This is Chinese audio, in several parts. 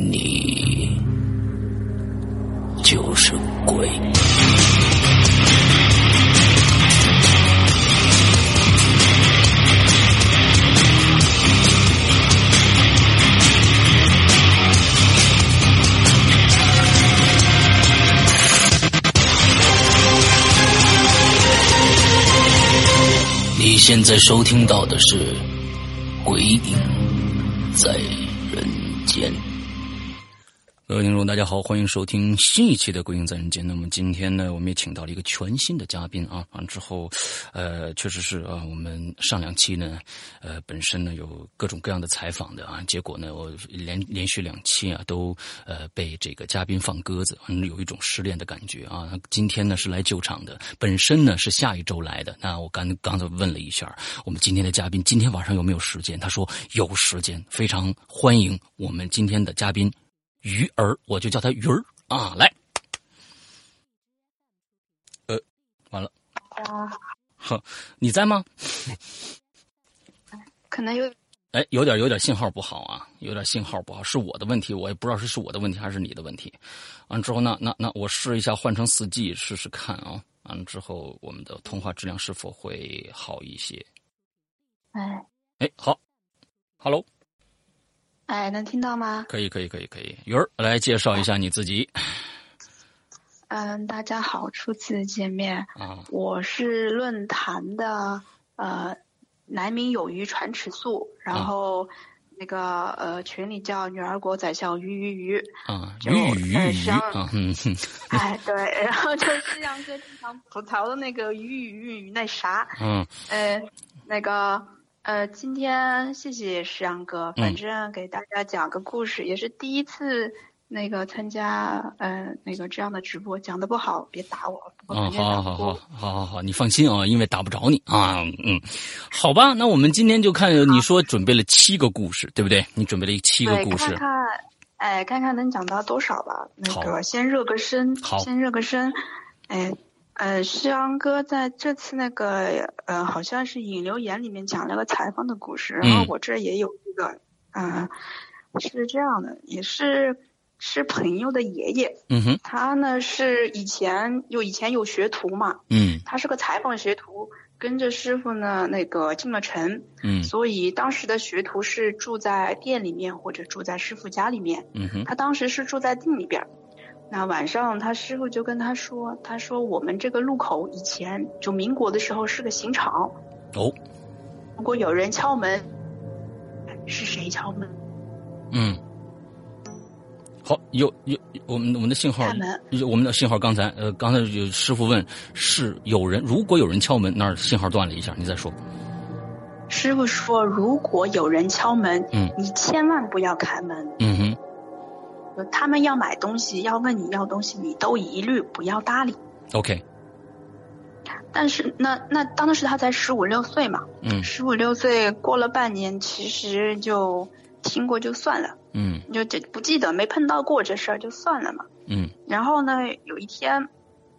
你就是鬼。你现在收听到的是《鬼影在人间》。各位听众，大家好，欢迎收听新一期的《鬼影在人间》。那么今天呢，我们也请到了一个全新的嘉宾啊。完之后，呃，确实是啊，我们上两期呢，呃，本身呢有各种各样的采访的啊，结果呢，我连连续两期啊都呃被这个嘉宾放鸽子，嗯，有一种失恋的感觉啊。今天呢是来救场的，本身呢是下一周来的。那我刚刚才问了一下，我们今天的嘉宾今天晚上有没有时间？他说有时间，非常欢迎我们今天的嘉宾。鱼儿，我就叫他鱼儿啊！来，呃，完了，啊，呵，你在吗？可能有，哎，有点有点信号不好啊，有点信号不好，是我的问题，我也不知道是是我的问题还是你的问题。完之后那，那那我试一下换成四 G 试试看啊。完了之后，我们的通话质量是否会好一些？哎哎，好，Hello，哎，能听到吗？可以可以可以可以，鱼儿来介绍一下你自己。嗯，大家好，初次见面，啊。我是论坛的呃南明有鱼传尺素，然啊后那个呃群里叫女儿国宰相鱼鱼鱼，啊，就鱼鱼鱼啊，嗯。哼，哎对，然后就是杨哥经常吐槽的那个鱼鱼鱼那啥，嗯。呃，那个呃，今天谢谢石阳哥，嗯反正给大家讲个故事，也是第一次那个参加呃那个这样的直播，讲的不好别打我，我啊，肯定打不好好好好。好好好，你放心啊，因为打不着你啊，嗯，好吧，那我们今天就看你说准备了七个故事，对不对？你准备了七个，故事看，看，哎，看看能讲到多少吧。那个先热个身，好先热个身。哎，呃，石阳哥在这次那个呃，好像是引流言里面讲了个裁缝的故事，然后嗯我这也有一个，嗯、是这样的，也是是朋友的爷爷，嗯哼，他呢是以前有以前有学徒嘛，嗯他是个裁缝学徒，跟着师傅呢那个进了城，嗯所以当时的学徒是住在店里面或者住在师傅家里面。嗯哼，他当时是住在店里边儿。那晚上他师傅就跟他说：“他说我们这个路口以前就民国的时候是个刑场，哦，如果有人敲门，是谁敲门？嗯，好，有有我们我们的信号开门，我们的信号刚才呃刚才有师傅问是有人，如果有人敲门，那儿信号断了一下，你再说，师傅说，如果有人敲门，嗯你千万不要开门。嗯哼，他们要买东西，要问你要东西，你都一律不要搭理。OK，但是那那当时他才十五六岁嘛，嗯十五六岁过了半年，其实就听过就算了，嗯就这不记得没碰到过这事儿就算了嘛。嗯然后呢，有一天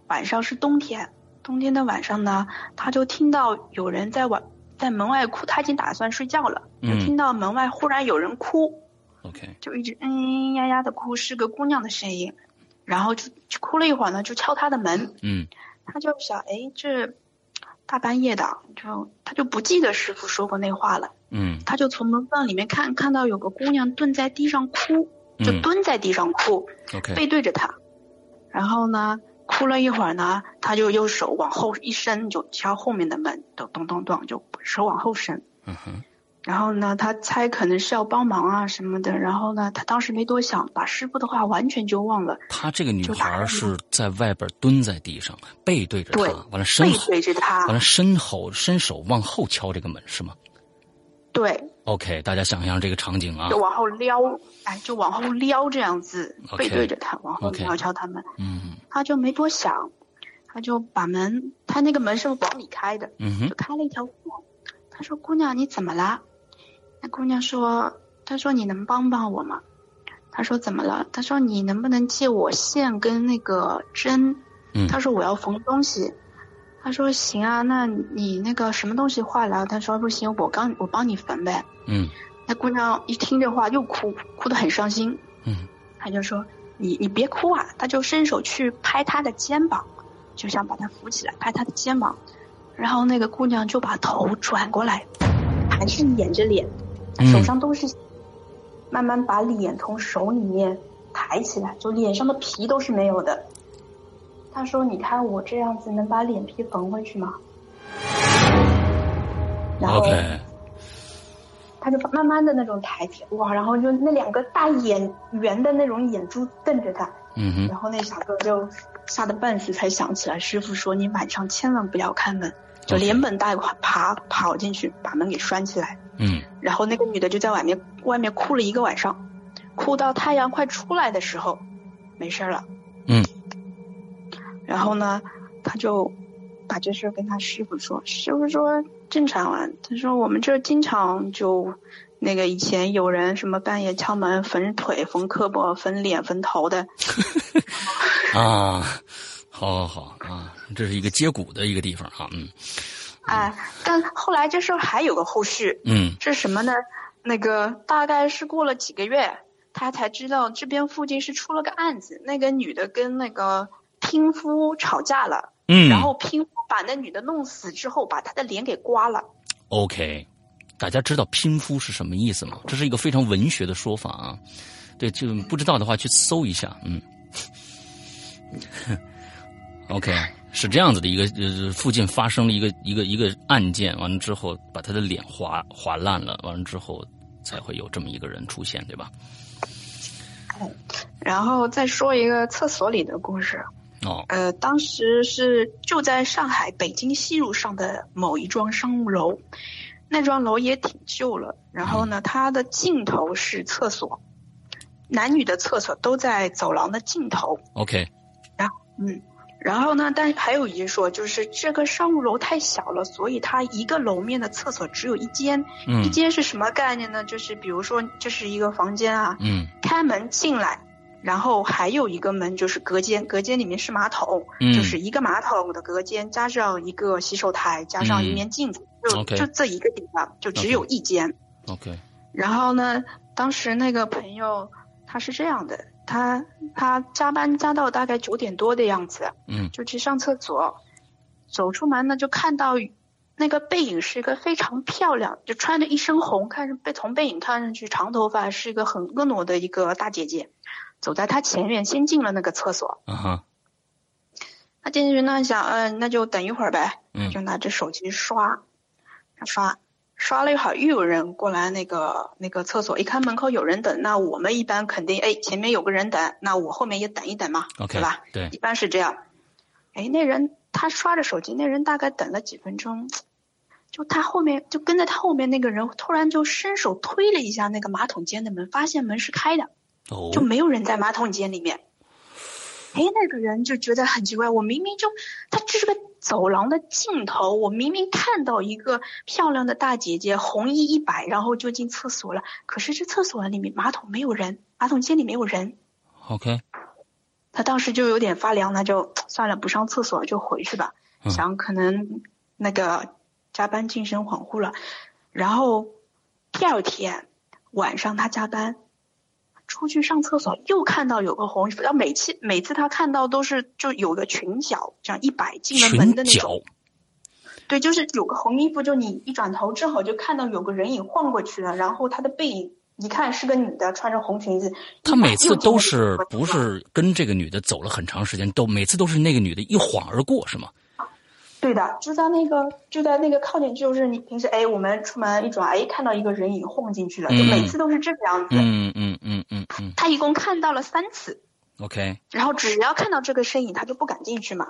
晚上是冬天，冬天的晚上呢，他就听到有人在晚在门外哭，他已经打算睡觉了，就嗯听到门外忽然有人哭，，OK，就一直嗯嗯呀呀的哭，是个姑娘的声音，然后就就哭了一会儿呢，就敲他的门，嗯。他就想，哎，这大半夜的，就他就不记得师傅说过那话了，嗯。他就从门缝里面看看到有个姑娘蹲在地上哭，就嗯。蹲在地上哭，，OK，背对着他，然后呢，哭了一会儿呢，他就用手往后一伸，就敲后面的门，咚咚咚咚，就手往后伸。嗯哼，然后呢，他猜可能是要帮忙啊什么的。然后呢，他当时没多想，把师傅的话完全就忘了，她这个女孩是在外边蹲在地上，背对着他，完了身背对着他完。了身后伸手往后敲这个门是吗对，？OK，大家想象这个场景啊就，往后撩，哎，就往后撩这样子背对着他，往后撩敲他们。嗯他就没多想，他就把门，他那个门是往里开的，嗯哼，就开了一条缝。他说：“姑娘，你怎么啦？”那姑娘说：“她说你能帮帮我吗？”她说：“怎么了？”她说：“你能不能借我线跟那个针？”嗯她说：“我要缝东西。”她说：“行啊，那你那个什么东西坏了？”她说：“不行，我刚我帮你缝呗。嗯”那姑娘一听这话又哭，哭得很伤心。嗯他就说：“你你别哭啊！”她就伸手去拍她的肩膀，就想把她扶起来，拍她的肩膀。然后那个姑娘就把头转过来，还是掩着脸，嗯手上都是血，慢慢把脸从手里面抬起来，就脸上的皮都是没有的。他说：“你看我这样子能把脸皮缝回去吗？”然后他就慢慢的那种抬起，哇，然后就那两个大眼圆的那种眼珠瞪着他，嗯哼然后那小哥就吓得半死，才想起来师傅说你晚上千万不要开门，就连本带爬跑进去把门给拴起来。嗯然后那个女的就在外面外面哭了一个晚上，哭到太阳快出来的时候，没事了。嗯。然后呢，他就把这事跟他师傅说，师傅说正常啊，他说我们这经常就那个以前有人什么半夜敲门缝腿、缝胳膊、缝脸、缝头的，啊，好好好啊，这是一个接骨的一个地方啊，嗯哎，但后来这事儿还有个后续，嗯是什么呢？那个大概是过了几个月，他才知道这边附近是出了个案子，那个女的跟那个拼夫吵架了，嗯，然后拼夫把那女的弄死之后，把她的脸给刮了。OK，大家知道拼夫是什么意思吗？这是一个非常文学的说法啊。对，就不知道的话去搜一下，嗯。OK，是这样子的一个呃，附近发生了一个一个一个案件，完了之后把他的脸划划烂了，完了之后才会有这么一个人出现，对吧？然后再说一个厕所里的故事。哦，呃，当时是就在上海北京西路上的某一幢商务楼，那幢楼也挺旧了。然后呢，它的尽头是厕所，男女的厕所都在走廊的尽头。OK，然后嗯，然后呢，但还有一说，就是这个商务楼太小了，所以它一个楼面的厕所只有一间。嗯一间是什么概念呢？就是比如说，这是一个房间啊，嗯开门进来，然后还有一个门就是隔间，隔间里面是马桶，嗯就是一个马桶的隔间加上一个洗手台，加上一面镜子，就就这一个地方，就只有一间。，OK，然后呢，当时那个朋友他是这样的，他他加班加到大概九点多的样子，嗯。就去上厕所，走出门呢就看到那个背影是一个非常漂亮，就穿着一身红，看着被从背影看上去长头发，是一个很婀娜的一个大姐姐，走在他前面先进了那个厕所，啊哈，他进去呢想，嗯、那就等一会儿呗，嗯。就拿着手机刷，刷。刷了一会儿，又有人过来那个那个厕所，一看门口有人等，那我们一般肯定，哎，前面有个人等，那我后面也等一等嘛 OK，对吧？对一般是这样。哎，那人他刷着手机，那人大概等了几分钟，就他后面就跟在他后面那个人突然就伸手推了一下那个马桶间的门，发现门是开的，哦就没有人在马桶间里面。哎，那个人就觉得很奇怪，我明明就他这是个走廊的尽头，我明明看到一个漂亮的大姐姐，红衣一摆，然后就进厕所了，可是这厕所里面马桶没有人，马桶间里没有人。OK，他当时就有点发凉，那就算了，不上厕所就回去吧，想可能那个加班精神恍惚了，然后第二天晚上他加班。出去上厕所，又看到有个红衣服。然后每次每次他看到都是就有个裙角，这样一摆进了门的那种。对，就是有个红衣服，就你一转头正好就看到有个人影晃过去了，然后他的背影一看是个女的，穿着红裙子。他每次都是不是跟这个女的走了很长时间，都每次都是那个女的一晃而过，是吗？对的，就在那个就在那个靠近，就是你平时哎，我们出门一转，哎，看到一个人影晃进去了，就每次都是这个样子。嗯嗯嗯嗯嗯。他一共看到了三次。OK。然后只要看到这个身影，他就不敢进去嘛。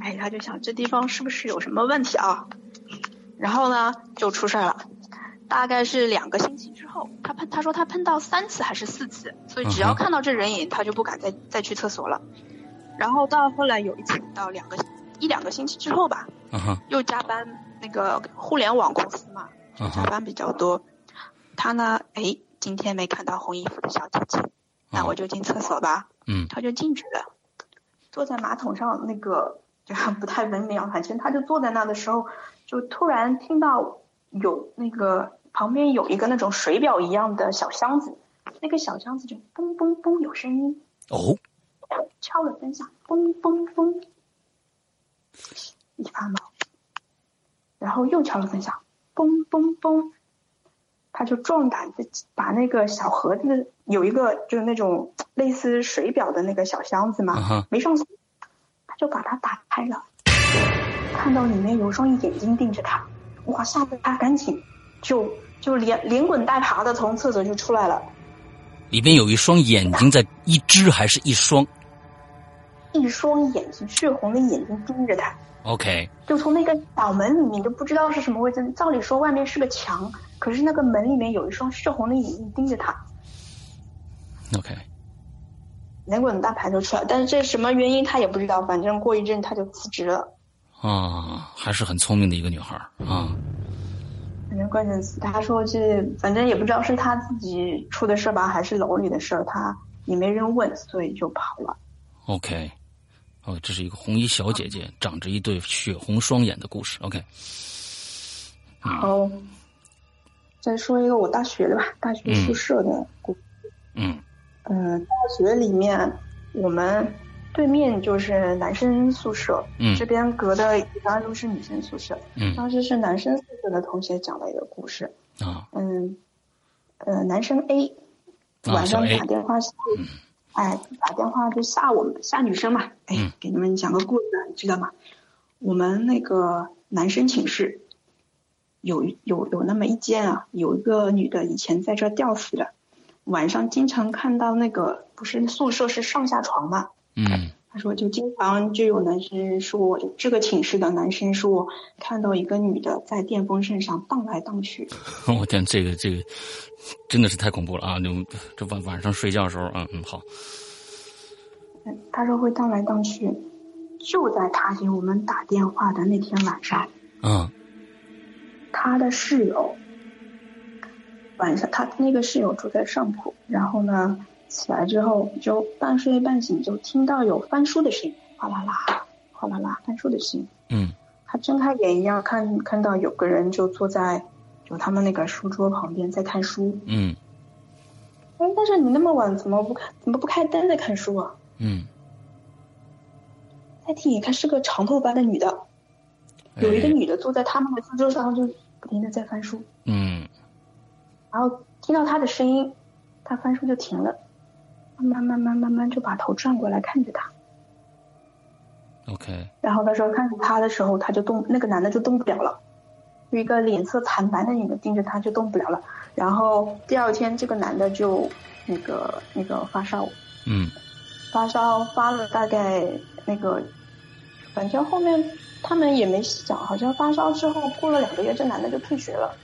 哎，他就想这地方是不是有什么问题啊？然后呢，就出事了。大概是两个星期之后，他喷他说他喷到三次还是四次，所以只要看到这人影，他就不敢再再去厕所了。然后到后来有一次到两个。一两个星期之后吧，又加班，那个互联网公司嘛，加班比较多。他呢，哎，今天没看到红衣服的小姐姐，那我就进厕所吧。嗯，他就进去了，坐在马桶上，那个 就不太文明，反正他就坐在那的时候，就突然听到有那个旁边有一个那种水表一样的小箱子，那个小箱子就嘣嘣嘣有声音。哦，敲了三下，嘣嘣嘣。一发毛，然后又敲了三下，嘣嘣嘣，他就壮胆子把那个小盒子有一个就是那种类似水表的那个小箱子嘛，没上锁，他就把它打开了，看到里面有双眼睛盯着他，哇，吓得他赶紧就就连连滚带爬的从厕所就出来了，里边有一双眼睛在一只还是一双？一双眼睛，血红的眼睛盯着他。OK，就从那个小门里面，都不知道是什么位置。照理说外面是个墙，可是那个门里面有一双血红的眼睛盯着他。OK，连滚带爬就出来，但是这什么原因他也不知道。反正过一阵他就辞职了。啊，还是很聪明的一个女孩啊。反正关键词，他说是，反正也不知道是他自己出的事吧，还是楼里的事儿，他也没人问，所以就跑了。OK，哦，这是一个红衣小姐姐长着一对血红双眼的故事。OK，好，再说一个我大学的吧，大学宿舍的故事。嗯，嗯，大学里面我们对面就是男生宿舍，嗯，这边隔的一般都是女生宿舍。嗯，当时是男生宿舍的同学讲了一个故事。啊，嗯，呃，男生 A 晚上打电话。哎，打电话就吓我们吓女生嘛。哎，给你们讲个故事，你知道吗？我们那个男生寝室有有有那么一间啊，有一个女的以前在这吊死的，晚上经常看到那个不是宿舍是上下床嘛。嗯。他说就经常就有男生说，这个寝室的男生说看到一个女的在电风扇上荡来荡去。我天，这个这个真的是太恐怖了啊！就这晚晚上睡觉的时候，嗯嗯好。他说会荡来荡去，就在他给我们打电话的那天晚上。嗯。他的室友晚上，他那个室友住在上铺，然后呢？起来之后就半睡半醒，就听到有翻书的声音，哗啦啦，哗啦啦，翻书的声音。嗯，他睁开眼一样看，看到有个人就坐在就他们那个书桌旁边在看书。嗯，哎，但是你那么晚怎么不看？怎么不开灯在看书啊？嗯，再听一看是个长头发的女的，有一个女的坐在他们的书桌上，就不停的在翻书。嗯，然后听到她的声音，她翻书就停了。慢慢慢慢慢慢就把头转过来看着他，OK。然后他说看着他的时候，他就动，那个男的就动不了了，一个脸色惨白的女的盯着他就动不了了。然后第二天这个男的就那个那个发烧，嗯，发烧发了大概那个，反正后面他们也没细讲，好像发烧之后过了两个月，这男的就退学了。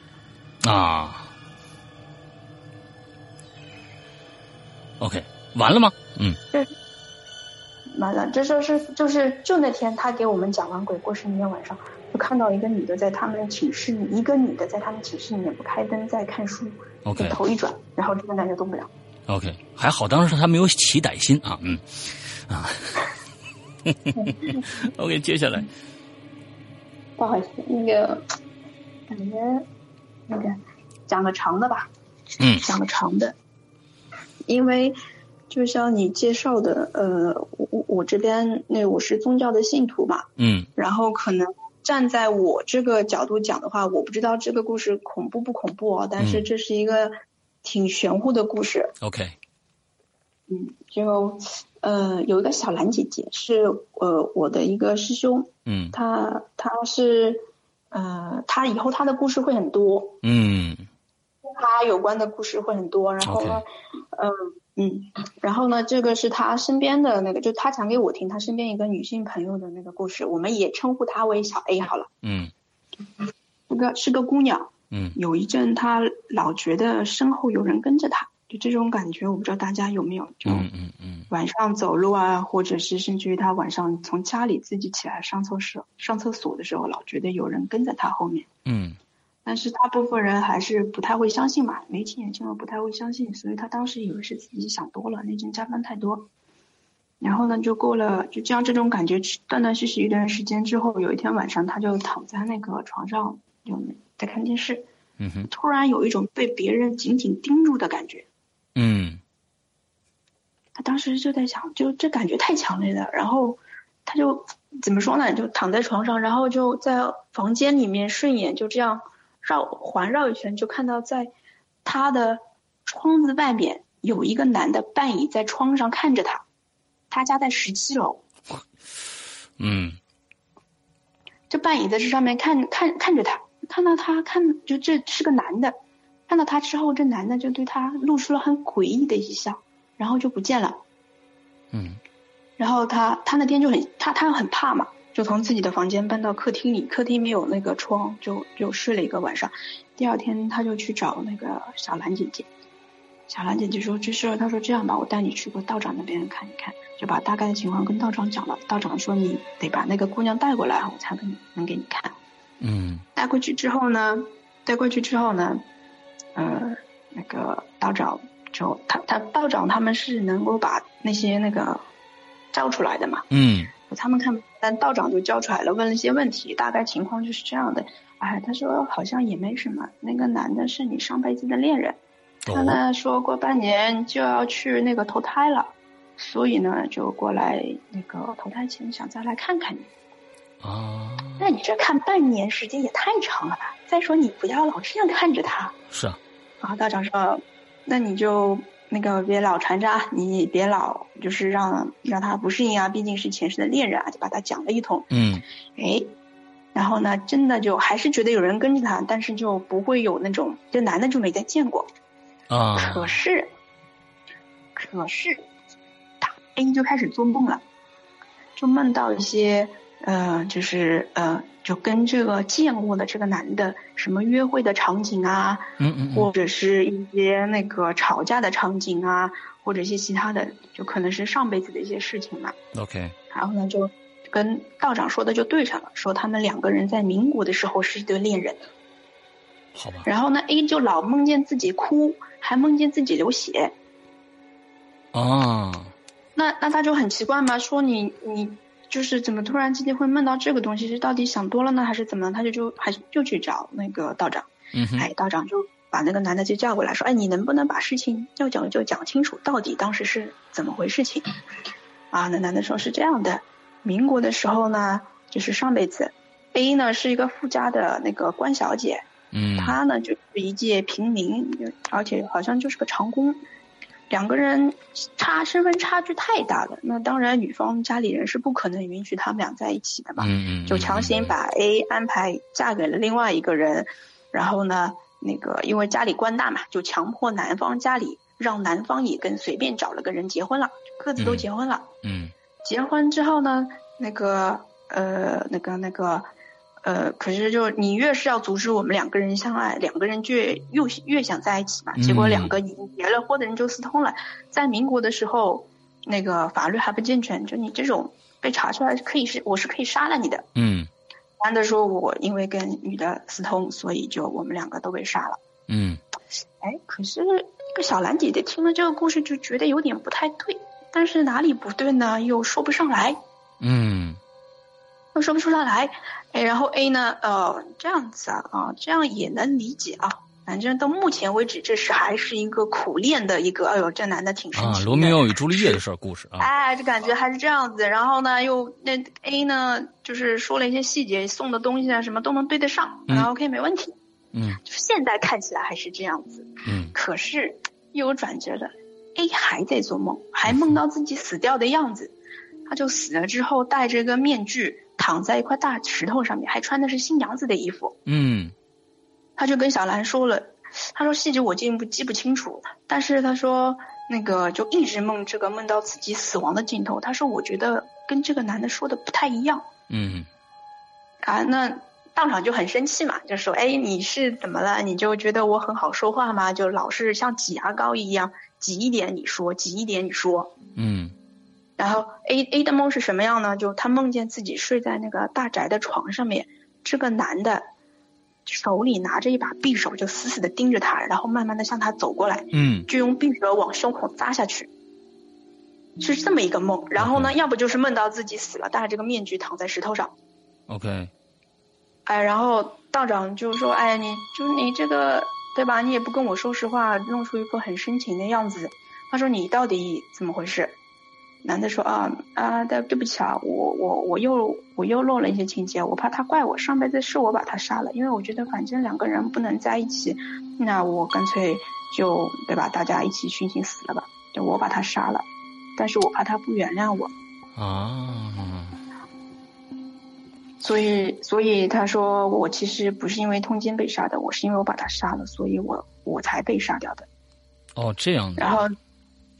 啊，OK。完了吗？嗯，对，完了，这就是就是就那天他给我们讲完鬼故事那天晚上，就看到一个女的在他们寝室，一个女的在他们寝室里面不开灯在看书。OK，头一转，然后这个男的动不了。OK，还好当时他没有起歹心啊，嗯啊。OK，接下来。不好意思，那个感觉那个讲个长的吧。嗯。讲个长的，因为。就像你介绍的，呃，我我这边那我是宗教的信徒嘛，嗯，然后可能站在我这个角度讲的话，我不知道这个故事恐怖不恐怖哦，但是这是一个挺玄乎的故事。OK，嗯，就呃有一个小兰姐姐是呃我的一个师兄，嗯，他他是呃他以后他的故事会很多，嗯，他有关的故事会很多，然后呢，嗯。嗯，然后呢，这个是他身边的那个，就他讲给我听，他身边一个女性朋友的那个故事，我们也称呼她为小 A 好了。嗯，那个是个姑娘。嗯，有一阵她老觉得身后有人跟着她，就这种感觉，我不知道大家有没有？就嗯嗯嗯，晚上走路啊，或者是甚至于她晚上从家里自己起来上厕所上厕所的时候，老觉得有人跟在她后面。嗯。但是大部分人还是不太会相信嘛，没亲眼见过不太会相信，所以他当时以为是自己想多了，那天加班太多。然后呢，就过了就这样这种感觉断断续续一段时间之后，有一天晚上他就躺在那个床上，就在看电视，嗯哼，突然有一种被别人紧紧盯住的感觉，嗯，他当时就在想，就这感觉太强烈了，然后他就怎么说呢，就躺在床上，然后就在房间里面顺眼就这样。绕环绕一圈，就看到在他的窗子外面有一个男的半倚在窗上看着他。他家在十七楼。嗯。就半倚在这上面看看看着他，看到他看就这是个男的，看到他之后，这男的就对他露出了很诡异的一笑，然后就不见了。嗯。然后他他那天就很他他很怕嘛。就从自己的房间搬到客厅里，客厅没有那个窗，就就睡了一个晚上。第二天他就去找那个小兰姐姐，小兰姐姐说这事，她说这样吧，我带你去过道长那边看一看，就把大概的情况跟道长讲了。道长说你得把那个姑娘带过来，我才能能给你看。嗯。带过去之后呢，带过去之后呢，呃，那个道长就他他道长他们是能够把那些那个照出来的嘛。嗯。他们看，但道长就叫出来了，问了一些问题，大概情况就是这样的。哎，他说好像也没什么，那个男的是你上辈子的恋人，他呢说过半年就要去那个投胎了，所以呢就过来那个投胎前想再来看看你。啊，那你这看半年时间也太长了吧？再说你不要老这样看着他。是啊。啊，道长说，那你就。那个别老缠着啊，你别老就是让让他不适应啊，毕竟是前世的恋人啊，就把他讲了一通。嗯，哎，然后呢，真的就还是觉得有人跟着他，但是就不会有那种这男的就没再见过。啊，可是，可是，他 A 就开始做梦了，就梦到一些呃，就是呃。就跟这个见过的这个男的什么约会的场景啊，嗯嗯，或者是一些那个吵架的场景啊，或者一些其他的，就可能是上辈子的一些事情嘛。OK。然后呢，就跟道长说的就对上了，说他们两个人在民国的时候是一对恋人。好吧。然后呢，A 就老梦见自己哭，还梦见自己流血。啊。那那他就很奇怪嘛，说你你。就是怎么突然之间会梦到这个东西？是到底想多了呢，还是怎么？他就就还就去找那个道长，嗯哎，道长就把那个男的就叫过来，说，哎，你能不能把事情要讲就讲清楚，到底当时是怎么回事情？啊，那男的说是这样的，民国的时候呢，就是上辈子，A 呢是一个富家的那个官小姐，嗯，她呢就是一介平民，而且好像就是个长工。两个人差身份差距太大了，那当然女方家里人是不可能允许他们俩在一起的嘛，就强行把 A 安排嫁给了另外一个人，然后呢，那个因为家里官大嘛，就强迫男方家里让男方也跟随便找了个人结婚了，各自都结婚了。嗯，结婚之后呢，那个呃，那个那个。呃，可是就你越是要阻止我们两个人相爱，两个人就越越想在一起嘛。结果两个已经结了婚的人就私通了。在民国的时候，那个法律还不健全，就你这种被查出来可以是我是可以杀了你的。嗯男的说我因为跟女的私通，所以就我们两个都被杀了。嗯哎，可是这个小兰姐姐听了这个故事就觉得有点不太对，但是哪里不对呢？又说不上来，嗯又说不出来。哎，然后 A 呢，呃，这样子啊，啊，这样也能理解啊。反正到目前为止，这是还是一个苦练的一个，哎呦，这男的挺深啊。罗密欧与朱丽叶的事儿故事啊。哎，这感觉还是这样子。然后呢，又那 A 呢，就是说了一些细节，送的东西啊，什么都能对得上，嗯然后 OK 没问题。嗯就是现在看起来还是这样子，嗯可是又有转折了。A 还在做梦，还梦到自己死掉的样子。他就死了之后，戴着个面具，躺在一块大石头上面，还穿的是新娘子的衣服。嗯他就跟小兰说了，他说细节我进一步记不清楚，但是他说那个就一直梦这个梦到自己死亡的镜头。他说我觉得跟这个男的说的不太一样嗯啊，那当场就很生气嘛，就说哎你是怎么了？你就觉得我很好说话吗？就老是像挤牙膏一样挤一点你说，挤一点你说。嗯然后 A A 的梦是什么样呢？就他梦见自己睡在那个大宅的床上面，这个男的手里拿着一把匕首，就死死的盯着他，然后慢慢的向他走过来，嗯就用匕首往胸口扎下去，是这么一个梦。然后呢，要不就是梦到自己死了，戴着这个面具躺在石头上，，OK，哎，然后道长就说：“哎，你就你这个对吧？你也不跟我说实话，弄出一副很深情的样子。”他说：“你到底怎么回事？”男的说：“啊啊，对对不起啊，我我我又我又漏了一些情节，我怕他怪我，上辈子是我把他杀了，因为我觉得反正两个人不能在一起，那我干脆就对吧，大家一起殉情死了吧，就我把他杀了，但是我怕他不原谅我。”啊，所以，所以他说我其实不是因为通奸被杀的，我是因为我把他杀了，所以我我才被杀掉的。哦，这样的然，后，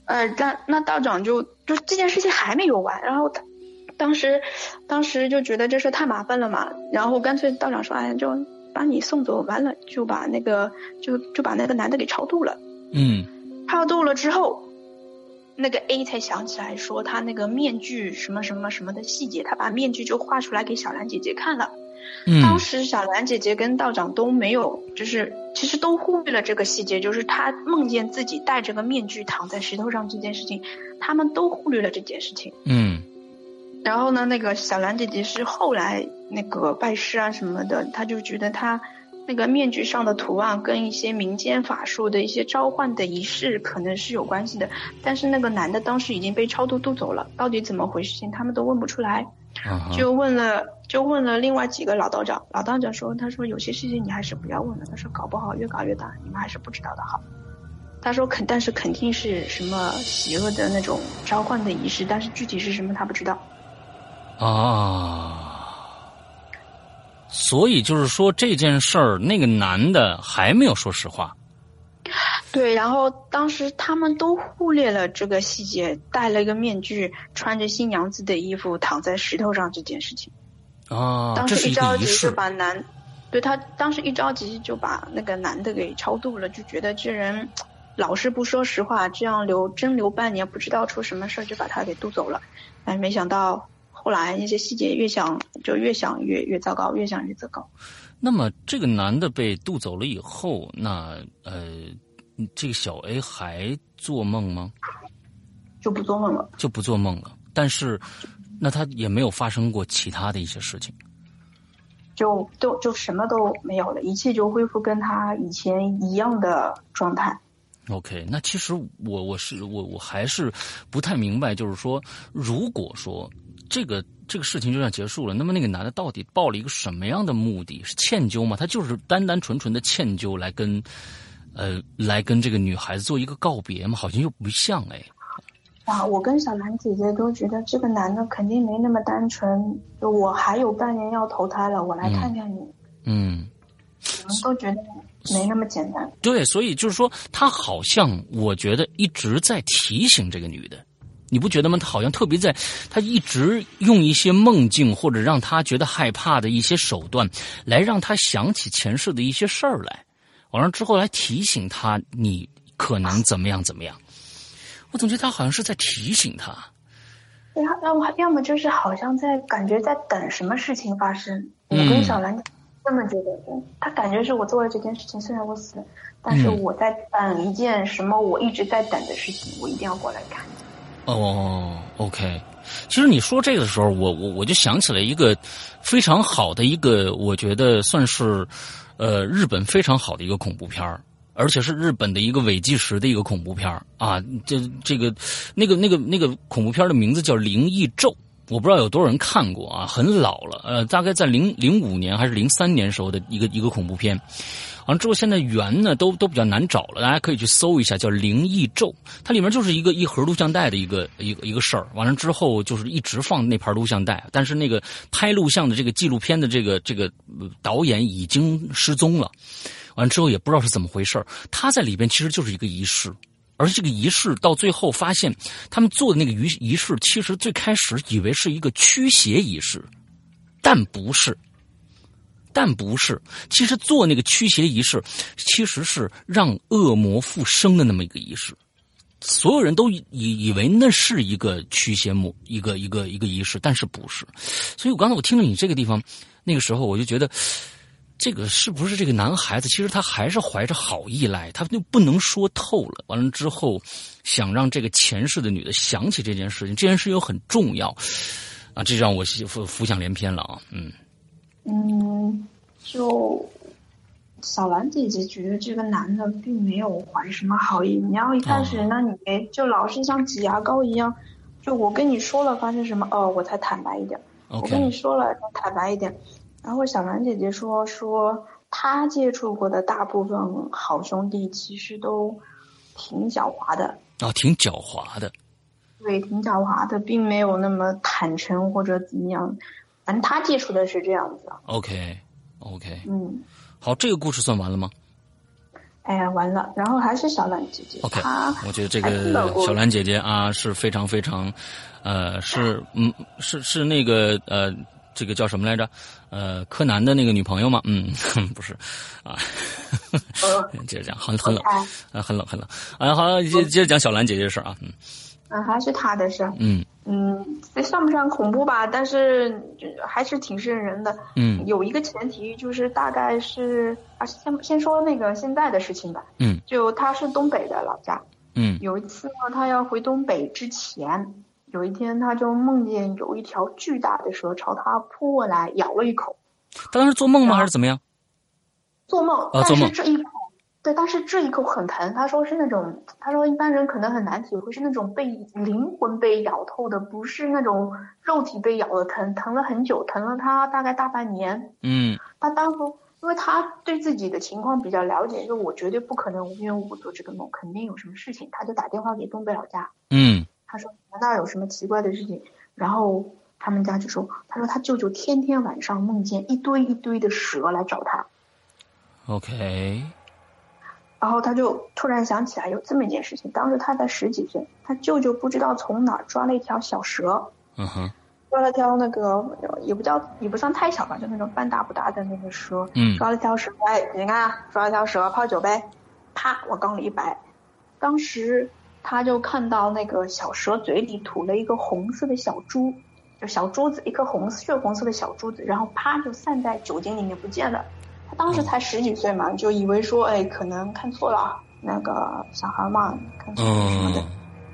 呃，但那道长就就这件事情还没有完，然后他当时当时就觉得这事太麻烦了嘛，然后干脆道长说，哎，就把你送走，完了就把那个就就把那个男的给超度了。嗯超度了之后，那个 A 才想起来说他那个面具什么什么什么的细节，他把面具就画出来给小兰姐姐看了。当嗯时小兰姐姐跟道长都没有，就是其实都忽略了这个细节，就是她梦见自己戴着个面具躺在石头上这件事情，他们都忽略了这件事情。嗯然后呢，那个小兰姐姐是后来那个拜师啊什么的，她就觉得她那个面具上的图案跟一些民间法术的一些召唤的仪式可能是有关系的，但是那个男的当时已经被超度渡走了，到底怎么回事情他们都问不出来。啊，就问了，就问了另外几个老道长，老道长说，他说有些事情你还是不要问了，他说搞不好越搞越大，你们还是不知道的好。他说肯，但是肯定是什么邪恶的那种召唤的仪式，但是具体是什么他不知道。啊，所以就是说这件事儿，那个男的还没有说实话。对，然后当时他们都忽略了这个细节，戴了一个面具，穿着新娘子的衣服，躺在石头上这件事情。啊，当时一着急就把男，对他当时一着急就把那个男的给超度了，就觉得这人老是不说实话，这样留真留半年，不知道出什么事儿，就把他给渡走了。但是没想到后来那些细节越想就越想越越糟糕，越想越糟糕。那么这个男的被渡走了以后，那呃，这个小 A 还做梦吗？就不做梦了。就不做梦了。但是，那他也没有发生过其他的一些事情。就就就什么都没有了，一切就恢复跟他以前一样的状态。OK，那其实我我是我我还是不太明白，就是说，如果说这个这个事情就这样结束了，那么那个男的到底抱了一个什么样的目的？是歉疚吗？他就是单单纯纯的歉疚来跟，呃，来跟这个女孩子做一个告别吗？好像又不像哎。啊，我跟小兰姐姐都觉得这个男的肯定没那么单纯。我还有半年要投胎了，我来看看你。嗯，我们都觉得没那么简单。对，所以就是说，他好像我觉得一直在提醒这个女的，你不觉得吗？他好像特别在，他一直用一些梦境或者让他觉得害怕的一些手段，来让他想起前世的一些事儿来，完了之后来提醒他你可能怎么样怎么样。我总觉得他好像是在提醒他。要要么要么就是好像在感觉在等什么事情发生。我跟小兰这么觉得，他感觉是我做了这件事情，虽然我死了，但是我在等一件什么我一直在等的事情，我一定要过来看。哦，OK。其实你说这个的时候，我我我就想起了一个非常好的一个，我觉得算是呃日本非常好的一个恐怖片儿。而且是日本的一个伪纪实的一个恐怖片啊，这这个那个那个那个恐怖片的名字叫《灵异咒》，我不知道有多少人看过啊，很老了，呃，大概在零零五年还是零三年时候的一个一个恐怖片，完了之后现在源呢都都比较难找了，大家可以去搜一下，叫《灵异咒》，它里面就是一个一盒录像带的一个一个一个事儿，完了之后就是一直放那盘录像带，但是那个拍录像的这个纪录片的这个这个导演已经失踪了。完了之后也不知道是怎么回事他在里边其实就是一个仪式，而这个仪式到最后发现，他们做的那个仪仪式，其实最开始以为是一个驱邪仪式，但不是，但不是，其实做那个驱邪仪式，其实是让恶魔复生的那么一个仪式，所有人都以以为那是一个驱邪魔一个一个一个仪式，但是不是，所以我刚才我听了你这个地方，那个时候我就觉得。这个是不是这个男孩子？其实他还是怀着好意来，他就不能说透了。完了之后，想让这个前世的女的想起这件事情，这件事又很重要啊！这让我浮浮想联翩了啊！嗯嗯，就小兰姐姐觉得这个男的并没有怀什么好意。你要一开始，那你就老是像挤牙膏一样，就我跟你说了发生什么哦，我才坦白一点。我跟你说了，坦白一点。然后小兰姐姐说说她接触过的大部分好兄弟其实都挺狡猾的啊，挺狡猾的，对，挺狡猾的，并没有那么坦诚或者怎么样。反正他接触的是这样子。OK，OK，嗯，好，这个故事算完了吗？哎呀，完了。然后还是小兰姐姐，OK，我觉得这个小兰姐姐啊是非常非常，呃，是嗯，是是那个呃。这个叫什么来着？呃，柯南的那个女朋友吗？嗯，不是，啊，接着讲，很很冷，啊，很冷很冷。啊，好，接接着讲小兰姐姐的事啊，嗯，啊，还是她的事，嗯嗯，这算不上恐怖吧？但是还是挺瘆人的，嗯，有一个前提就是大概是啊，先先说那个现在的事情吧，嗯，就他是东北的老家，嗯，有一次呢，他要回东北之前。有一天，他就梦见有一条巨大的蛇朝他扑过来，咬了一口。他当时做梦吗？还是怎么样？做梦。啊，做梦。这一口，对，但是这一口很疼。他说是那种，他说一般人可能很难体会，是那种被灵魂被咬透的，不是那种肉体被咬的疼，疼了很久，疼了他大概大半年。嗯。他当时，因为他对自己的情况比较了解，就我绝对不可能无缘无故做这个梦，肯定有什么事情。他就打电话给东北老家。嗯。他说：“那儿有什么奇怪的事情？”然后他们家就说：“他说他舅舅天天晚上梦见一堆一堆的蛇来找他。” OK。然后他就突然想起来有这么一件事情：当时他才十几岁，他舅舅不知道从哪儿抓了一条小蛇。嗯哼。抓了条那个也不叫也不算太小吧，就那种半大不大的那个蛇。嗯。抓了条蛇，哎，你看，抓了条蛇泡酒呗，啪往缸里一摆，当时。他就看到那个小蛇嘴里吐了一个红色的小珠，就小珠子，一颗红血红色的小珠子，然后啪就散在酒精里面不见了。他当时才十几岁嘛，就以为说，哎，可能看错了，那个小孩嘛，看错了什么的。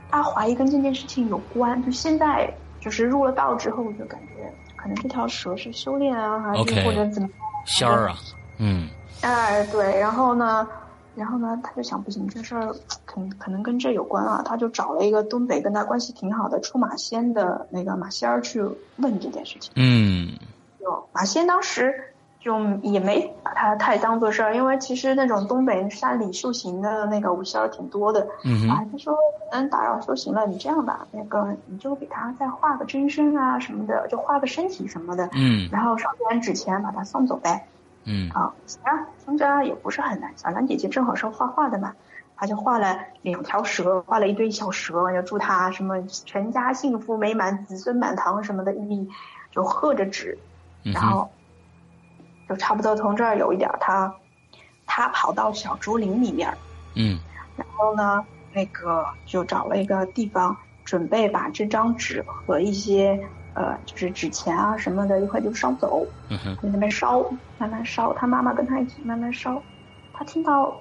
他怀疑跟这件事情有关，就现在就是入了道之后，我就感觉可能这条蛇是修炼啊，还是或者怎么仙儿啊？嗯。哎，对，然后呢？然后呢，他就想不行，这事儿可能可能跟这有关啊，他就找了一个东北跟他关系挺好的出马仙的那个马仙儿去问这件事情。嗯，就马仙当时就也没把他太当做事儿，因为其实那种东北山里修行的那个武仙儿挺多的。嗯啊，他说能打扰修行了，你这样吧，那个你就给他再画个真身啊什么的，就画个身体什么的。嗯，然后烧点纸钱把他送走呗。嗯，好，行啊，听着也不是很难。小兰姐姐正好是画画的嘛，她就画了两条蛇，画了一堆小蛇，要祝她什么全家幸福美满、子孙满堂什么的，意就贺着纸，然后就差不多从这儿有一点，他他跑到小竹林里面，嗯，然后呢，那个就找了一个地方，准备把这张纸和一些呃就是纸钱啊什么的一块就烧走，嗯哼，在那边烧，慢慢烧。他妈妈跟他一起慢慢烧。他听到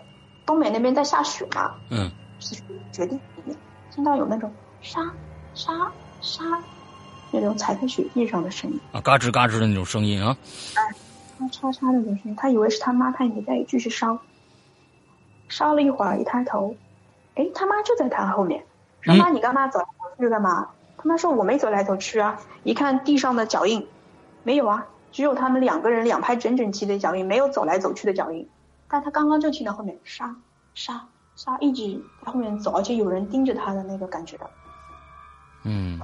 东北那边在下雪嘛，嗯是决定听到有那种沙沙沙那种踩在雪地上的声音，啊，嘎吱嘎吱的那种声音啊，咔嚓嚓的那种声音。他以为是他妈，他也在继续烧。烧了一会儿，一抬头，哎，他妈就在他后面。说嗯妈，你干嘛走来走去干嘛？他妈说我没走来走去啊。一看地上的脚印，没有啊，只有他们两个人两排整整齐的脚印，没有走来走去的脚印。但他刚刚就听到后面杀杀杀一直在后面走，而且有人盯着他的那个感觉的。嗯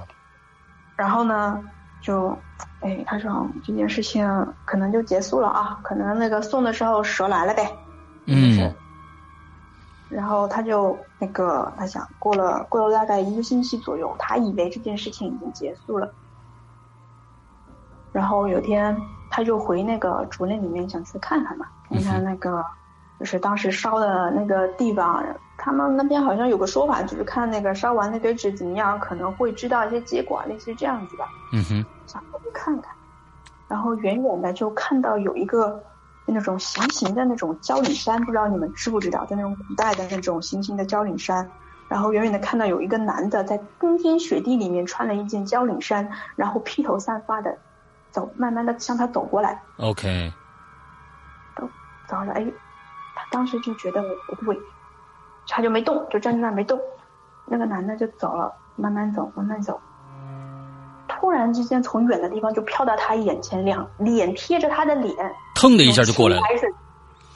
然后呢，就，哎，他说这件事情可能就结束了啊，可能那个送的时候蛇来了呗。嗯然后他就那个，他想过了过了大概一个星期左右，他以为这件事情已经结束了。然后有天他就回那个竹林里面想去看看嘛，看看那个就是当时烧的那个地方，他们那边好像有个说法，就是看那个烧完那堆纸怎么样，可能会知道一些结果，类似于这样子吧。嗯哼，想过去看看，然后远远的就看到有一个那种行刑的那种焦岭山，不知道你们知不知道，在那种古代的那种行刑的焦岭山，然后远远的看到有一个男的在冰天雪地里面穿了一件焦岭衫，然后披头散发的走，慢慢的向他走过来，，OK，走了，哎，他当时就觉得不对，他就没动，就站在那儿没动，那个男的就走了，慢慢走，慢慢走。突然之间，从远的地方就飘到他眼前，两脸贴着他的脸，腾的一下就过来了，还是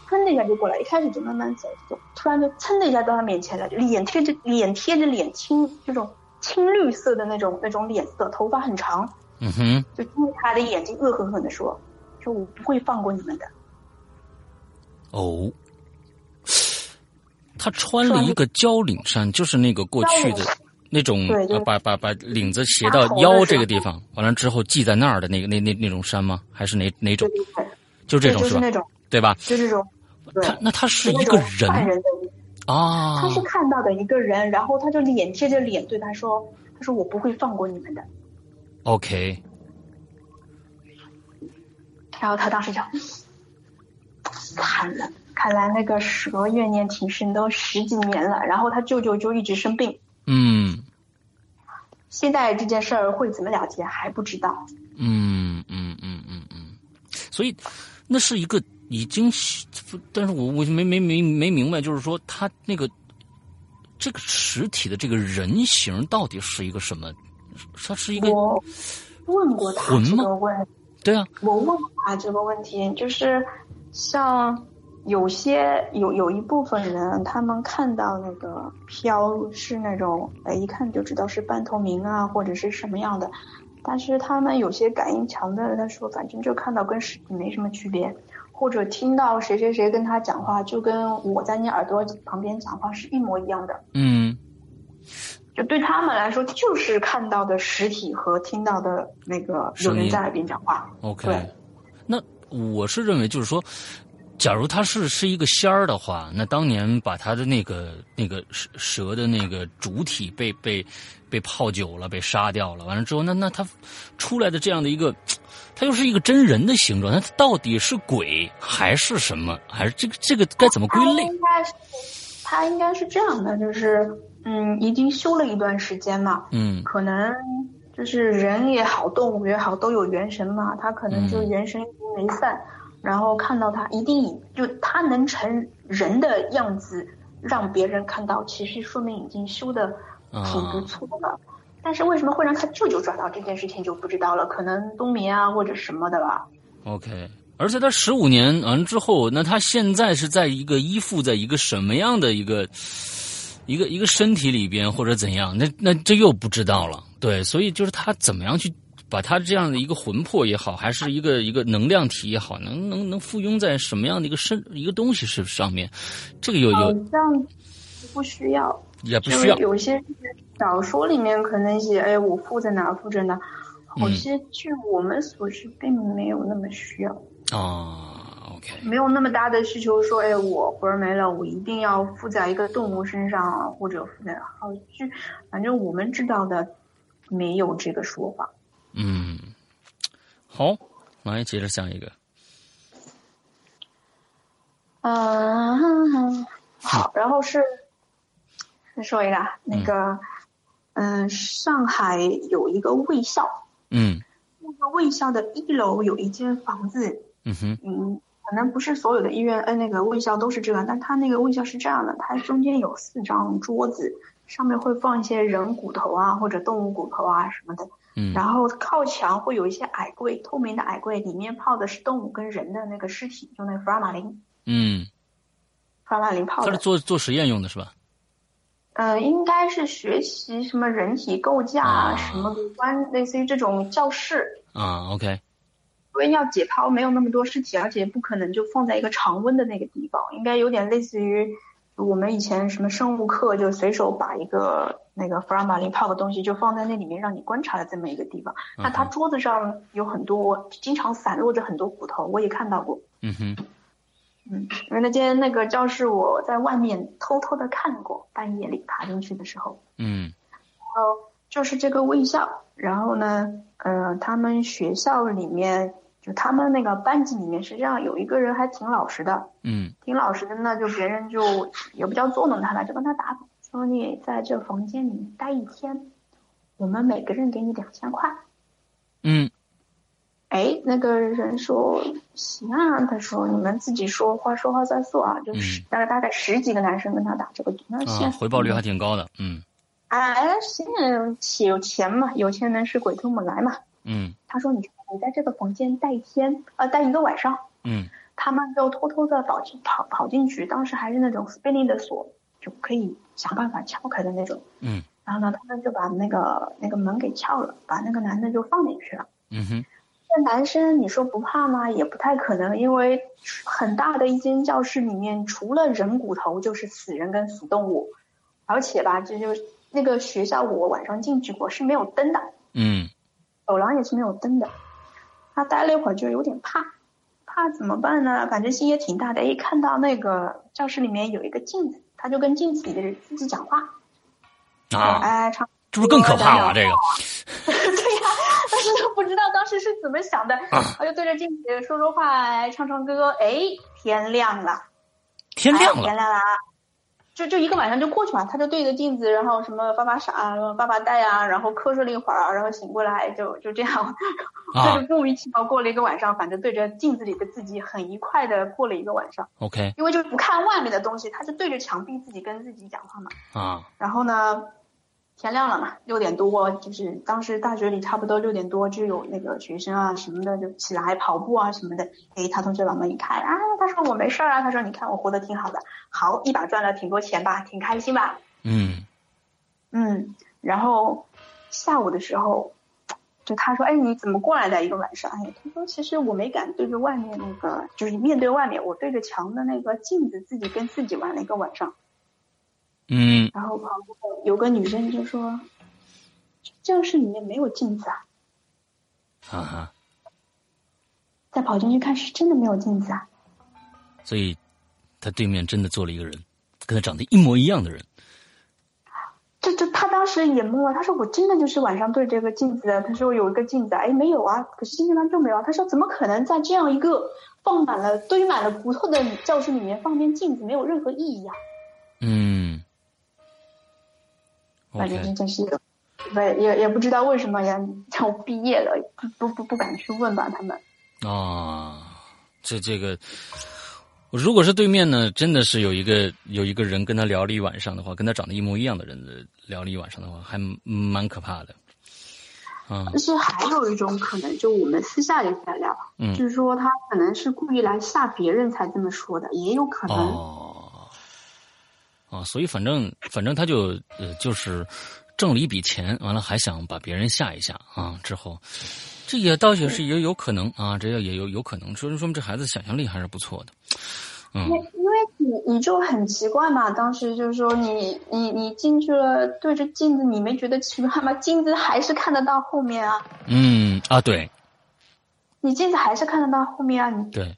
噌的一下就过来，一开始就慢慢走走，突然就噌的一下到他面前来，脸贴着脸贴着脸青这种青绿色的那种那种脸色，头发很长，嗯哼，就盯着他的眼睛恶狠狠地说：“说我不会放过你们的。哦，他穿了一个交领衫，就是那个过去的那种，把把把领子斜到腰这个地方，完了之后系在那儿的那个那那那种衫吗？还是哪哪种？就这种。是那？种，对吧？就这种。他那他是一个人？人啊。他是看到的一个人，然后他就脸贴着脸对他说：“他说我不会放过你们的。，OK，” 然后他当时就 惨了，看来那个蛇怨念挺深，都十几年了。然后他舅舅就一直生病，嗯现在这件事儿会怎么了结还不知道。嗯嗯嗯嗯嗯，所以那是一个已经，但是我我没没没没明白，就是说他那个这个实体的这个人形到底是一个什么？他是一个我问过他魂吗这个问对啊，我问过他这个问题，就是像有些有有一部分人，他们看到那个飘是那种，哎，一看就知道是半透明啊，或者是什么样的。但是他们有些感应强的，他说反正就看到跟实体没什么区别，或者听到谁谁谁跟他讲话，就跟我在你耳朵旁边讲话是一模一样的。嗯就对他们来说，就是看到的实体和听到的那个有人在耳边讲话。，OK 对。那我是认为，就是说，假如他是是一个仙儿的话，那当年把他的那个那个蛇蛇的那个主体被被被泡酒了，被杀掉了，完了之后，那那他出来的这样的一个，他又是一个真人的形状，那他到底是鬼还是什么？还是这个这个该怎么归类他？应该是，他应该是这样的，就是嗯，已经修了一段时间嘛，嗯可能就是人也好，动物也好，都有元神嘛，他可能就嗯元神已经没散，然后看到他一定以就他能成人的样子让别人看到，其实说明已经修的挺不错的。但是为什么会让他舅舅抓到这件事情就不知道了，可能冬眠啊或者什么的吧。OK，而且他十五年完之后，那他现在是在一个依附在一个什么样的一个一个一个身体里边，或者怎样？那那这又不知道了。对，所以就是他怎么样去把他这样的一个魂魄也好，还是一个一个能量体也好，能能能附庸在什么样的一个身一个东西是上面？这个有好有像不需要，也不需要有些小说里面可能写，哎，我附在哪儿附着哪儿，好嗯些据我们所知并没有那么需要。啊。OK，没有那么大的需求说，哎，我魂儿没了，我一定要附在一个动物身上，或者附在好就，反正我们知道的没有这个说法。嗯，好，来接着下一个。嗯，好，然后是再说一个啊，那个，嗯，上海有一个卫校，嗯。那个卫校的一楼有一间房子，嗯哼。嗯，可能不是所有的医院，呃，那个卫校都是这样，但它那个卫校是这样的，它中间有四张桌子，上面会放一些人骨头啊或者动物骨头啊什么的，嗯。然后靠墙会有一些矮柜，透明的矮柜，里面泡的是动物跟人的那个尸体，就那个福尔马林，嗯，福尔马林泡的。他是。做做实验用的是吧？呃，应该是学习什么人体构架什么五官，类似于这种教室，啊，OK，因为要解剖没有那么多尸体，而且不可能就放在一个常温的那个地方，应该有点类似于我们以前什么生物课，就随手把一个那个福尔马林泡的东西就放在那里面让你观察的这么一个地方。那它嗯哼桌子上有很多，经常散落着很多骨头，我也看到过。嗯哼，嗯，因为那间那个教室我在外面偷偷的看过，半夜里爬进去的时候。嗯然后就是这个卫校，然后呢，呃，他们学校里面就他们那个班级里面是这样，有一个人还挺老实的，嗯挺老实的呢，就别人就也不叫捉弄他了，就跟他打赌，说你在这房间里面待一天，我们每个人给你两千块。嗯哎，那个人说行啊，他说你们自己说话说话算数啊，就是嗯大概大概十几个男生跟他打这个赌，那现啊，，回报率还挺高的。嗯哎，行，有钱嘛，有钱能使鬼推磨来嘛。嗯他说你你在这个房间待一天，呃，待一个晚上，嗯他们就偷偷的跑进跑跑进去，当时还是那种 spinning 的锁，就可以想办法撬开的那种。嗯然后呢，他们就把那个那个门给撬了，把那个男的就放进去了。嗯哼那男生你说不怕吗？也不太可能，因为很大的一间教室里面，除了人骨头就是死人跟死动物，而且吧，这就那个学校我晚上进去过是没有灯的，嗯走廊也是没有灯的。他待了一会儿就有点怕，怕怎么办呢？反正心也挺大的。一看到那个教室里面有一个镜子，他就跟镜子里的人自己讲话，啊，哎，唱这不是更可怕吗？这个 对呀，但是他不知道当时是怎么想的，啊。他就对着镜子说说话，哎唱唱歌，哎，天亮了，天亮了。哎天亮了啊，就就一个晚上就过去嘛，他就对着镜子，然后什么发发傻啊，发发呆啊，然后瞌睡了一会儿，然后醒过来就就这样，他 啊就莫名其妙过了一个晚上，反正对着镜子里的自己很愉快的过了一个晚上，，OK 因为就不看外面的东西，他就对着墙壁自己跟自己讲话嘛。啊，然后呢，天亮了嘛，六点多，就是当时大学里差不多六点多就有那个学生啊什么的就起来跑步啊什么的。诶，他同学把门一开啊，他说我没事儿啊，他说你看我活得挺好的，好一把赚了挺多钱吧，挺开心吧。嗯嗯，然后下午的时候，就他说，哎，你怎么过来的一个晚上？哎，他说其实我没敢对着外面那个，就是面对外面，我对着墙的那个镜子，自己跟自己玩了一个晚上。嗯然后旁边有个女生就说：“教室里面没有镜子啊。啊哈，”再跑进去看，是真的没有镜子啊。所以他对面真的坐了一个人，跟他长得一模一样的人。这这，他当时也懵了。他说：“我真的就是晚上对着个镜子。”他说：“有一个镜子啊，哎，没有啊。可是今天他就没有啊。”他说：“怎么可能在这样一个放满了、堆满了骨头的教室里面放面镜子，没有任何意义啊？”嗯反正真是，不也也不知道为什么呀，要毕业了，不不不不敢去问吧他们。啊，这这个，如果是对面呢，真的是有一个有一个人跟他聊了一晚上的话，跟他长得一模一样的人的聊了一晚上的话，还蛮可怕的。啊，但是还有一种可能，就我们私下里在聊，嗯就是说他可能是故意来吓别人才这么说的，也有可能。哦，啊，所以反正反正他就呃就是挣了一笔钱，完了还想把别人吓一吓啊，之后这也倒也是也有可能啊，这也有有可能，说说明这孩子想象力还是不错的。嗯因为因为你你就很奇怪嘛，当时就是说你你你进去了，对着镜子，你没觉得奇怪吗？镜子还是看得到后面啊，嗯啊，对你镜子还是看得到后面啊，你对，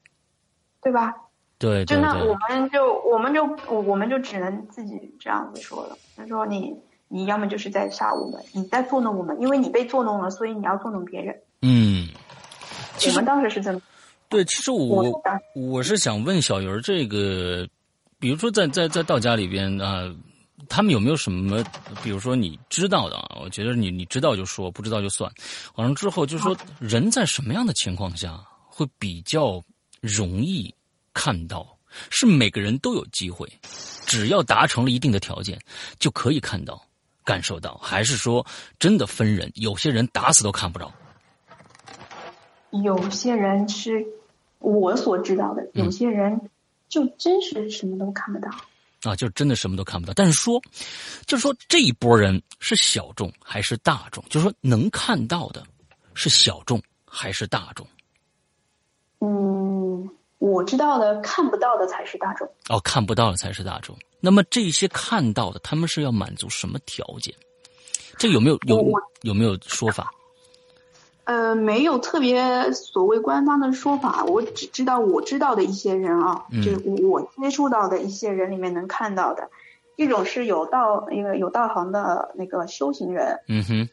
对吧？对，就那我们就我们就我们就只能自己这样子说了。他说你你要么就是在杀我们，你在作弄我们，因为你被作弄了，所以你要作弄别人。嗯，我们当时是这么。对，其实我我是想问小鱼儿这个，比如说在在在道家里边啊，他们有没有什么，比如说你知道的啊？我觉得你你知道就说，不知道就算。完了之后就是说，人在什么样的情况下会比较容易看到？是每个人都有机会，只要达成了一定的条件就可以看到、感受到，还是说真的分人？有些人打死都看不着。有些人是。我所知道的，有些人就真是什么都看不到啊，就真的什么都看不到。但是说，就是说这一波人是小众还是大众？就是说能看到的是小众还是大众？嗯，我知道的看不到的才是大众。哦，看不到的才是大众。那么这些看到的，他们是要满足什么条件？这有没有有有没有说法？呃，没有特别所谓官方的说法，我只知道我知道的一些人啊，就是我接触到的一些人里面能看到的，一种是有道一个有道行的那个修行人，嗯哼，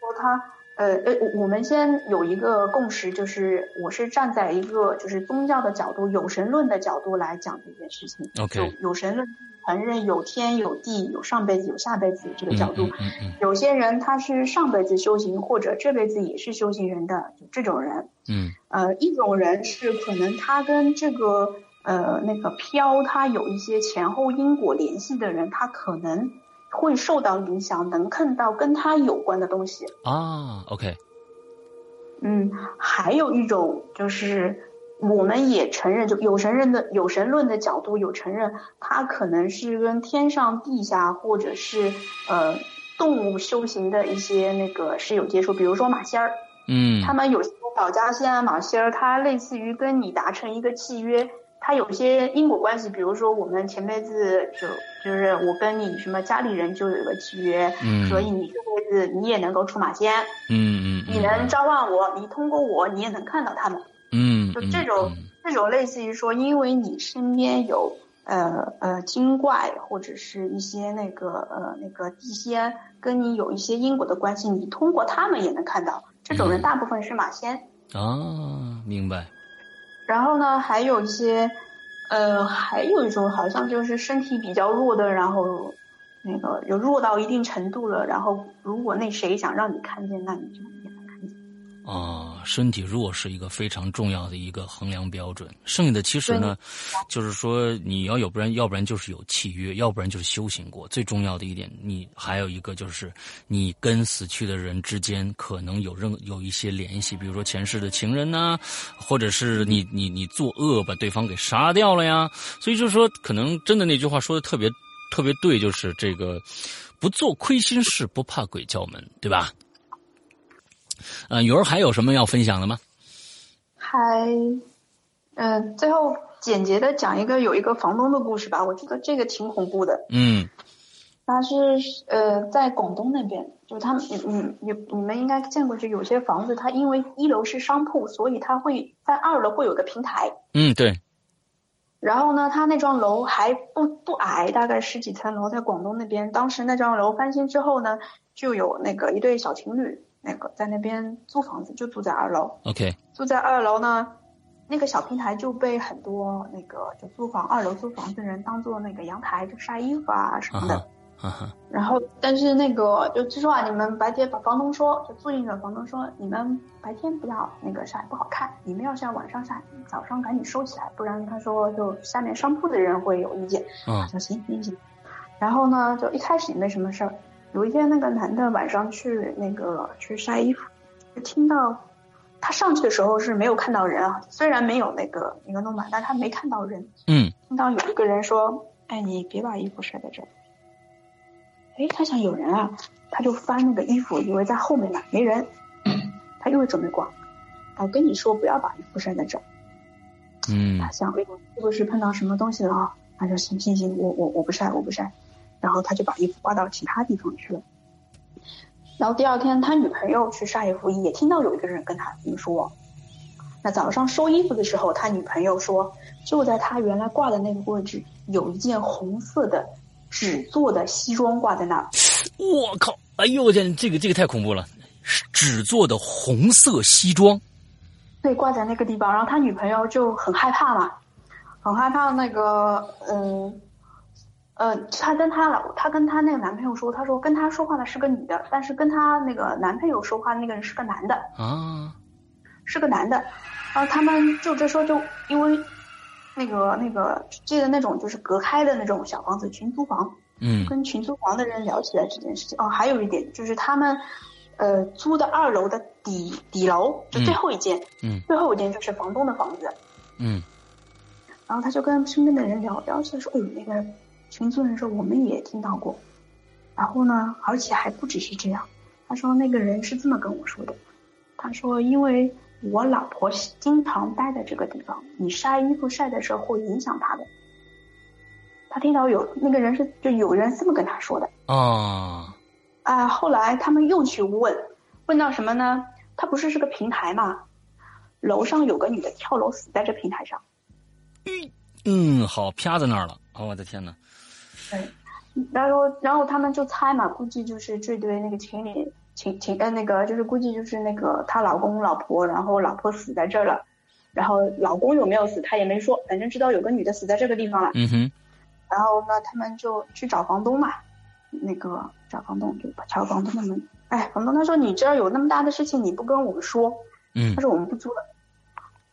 说他呃呃，我们先有一个共识，就是我是站在一个就是宗教的角度，有神论的角度来讲这件事情，OK，有有神论。承认有天有地有上辈子有下辈子这个角度，嗯嗯有些人他是上辈子修行或者这辈子也是修行人的这种人，嗯，呃，一种人是可能他跟这个呃那个飘他有一些前后因果联系的人，他可能会受到影响，能看到跟他有关的东西啊，OK，嗯，还有一种就是。我们也承认，就有神人的有神论的角度，有承认他可能是跟天上地下或者是呃动物修行的一些那个是有接触，比如说马仙儿，嗯，他们有些保家仙啊马仙儿，他类似于跟你达成一个契约，他有些因果关系，比如说我们前辈子就就是我跟你什么家里人就有一个契约，嗯，所以你这辈子你也能够出马仙，嗯嗯，你能召唤我，你通过我你也能看到他们。嗯，就这种这种类似于说，因为你身边有呃呃精怪或者是一些那个呃那个地仙跟你有一些因果的关系，你通过他们也能看到。这种人大部分是马仙啊，明白。然后呢，还有一些呃，还有一种好像就是身体比较弱的，然后那个有弱到一定程度了，然后如果那谁想让你看见，那你就也能看见。啊，身体弱是一个非常重要的一个衡量标准。剩下的其实呢，就是说你要有不然，要不然就是有契约，要不然就是修行过。最重要的一点，你还有一个就是你跟死去的人之间可能有任有一些联系，比如说前世的情人呐，或者是你你你作恶把对方给杀掉了呀。所以就是说，可能真的那句话说的特别特别对，就是这个不做亏心事，不怕鬼叫门，对吧？呃，鱼儿还有什么要分享的吗？还，嗯，最后简洁的讲一个有一个房东的故事吧。我觉得这个挺恐怖的。嗯，他是呃在广东那边，就他们，你，你你们应该见过，就有些房子，它因为一楼是商铺，所以它会在二楼会有个平台。嗯，对。然后呢，他那幢楼还不不矮，大概十几层楼，在广东那边。当时那幢楼翻新之后呢，就有那个一对小情侣。那个在那边租房子，就住在二楼。OK，住在二楼呢，那个小平台就被很多那个就租房二楼租房的人当做那个阳台，就晒衣服啊什么的。然后，但是那个就据说啊，你们白天把房东说，就租赁的房东说，你们白天不要那个晒，不好看。你们要是要晚上晒，早上赶紧收起来，不然他说就下面商铺的人会有意见。嗯，说行行行。然后呢，就一开始也没什么事儿。有一天，那个男的晚上去那个去晒衣服，就听到他上去的时候是没有看到人啊，虽然没有那个那个弄板，但他没看到人。嗯。听到有一个人说：“哎，你别把衣服晒在这儿。”哎，他想有人啊，他就翻那个衣服，以为在后面呢，没人，他又准备挂。我跟你说，不要把衣服晒在这儿。嗯。他想，是不是碰到什么东西了啊？他说：“行行行，我我我不晒，我不晒。”然后他就把衣服挂到其他地方去了。然后第二天，他女朋友去晒衣服，也听到有一个人跟他这么说。那早上收衣服的时候，他女朋友说，就在他原来挂的那个位置，有一件红色的纸做的西装挂在那儿。我靠！哎呦我天，这个这个太恐怖了，纸做的红色西装。对，挂在那个地方，然后他女朋友就很害怕嘛，很害怕那个，嗯，呃，她跟她老，她跟她那个男朋友说，她说跟他说话的是个女的，但是跟她那个男朋友说话的那个人是个男的啊，是个男的，然后他们就这时候就因为那个那个记得那种就是隔开的那种小房子群租房，嗯，跟群租房的人聊起来这件事情。哦，还有一点就是他们。呃，租的二楼的底底楼就最后一间，嗯，最后一间就是房东的房子，嗯，然后他就跟身边的人聊聊起来，说，哎，那个群租人说我们也听到过，然后呢，而且还不只是这样，他说那个人是这么跟我说的，他说因为我老婆经常待在这个地方，你晒衣服晒的时候会影响她的，他听到有那个人是就有人这么跟他说的啊。啊，后来他们又去问，问到什么呢？他不是是个平台嘛，楼上有个女的跳楼死在这平台上。嗯嗯，好，啪在那儿了。哦，我的天呐。对，然后然后他们就猜嘛，估计就是这对那个情侣情情呃那个就是估计就是那个她老公老婆，然后老婆死在这儿了，然后老公有没有死他也没说，反正知道有个女的死在这个地方了。嗯哼。然后呢，他们就去找房东嘛。那个找房东就敲房东的门，哎，房东他说你这儿有那么大的事情你不跟我们说，嗯，他说我们不租了，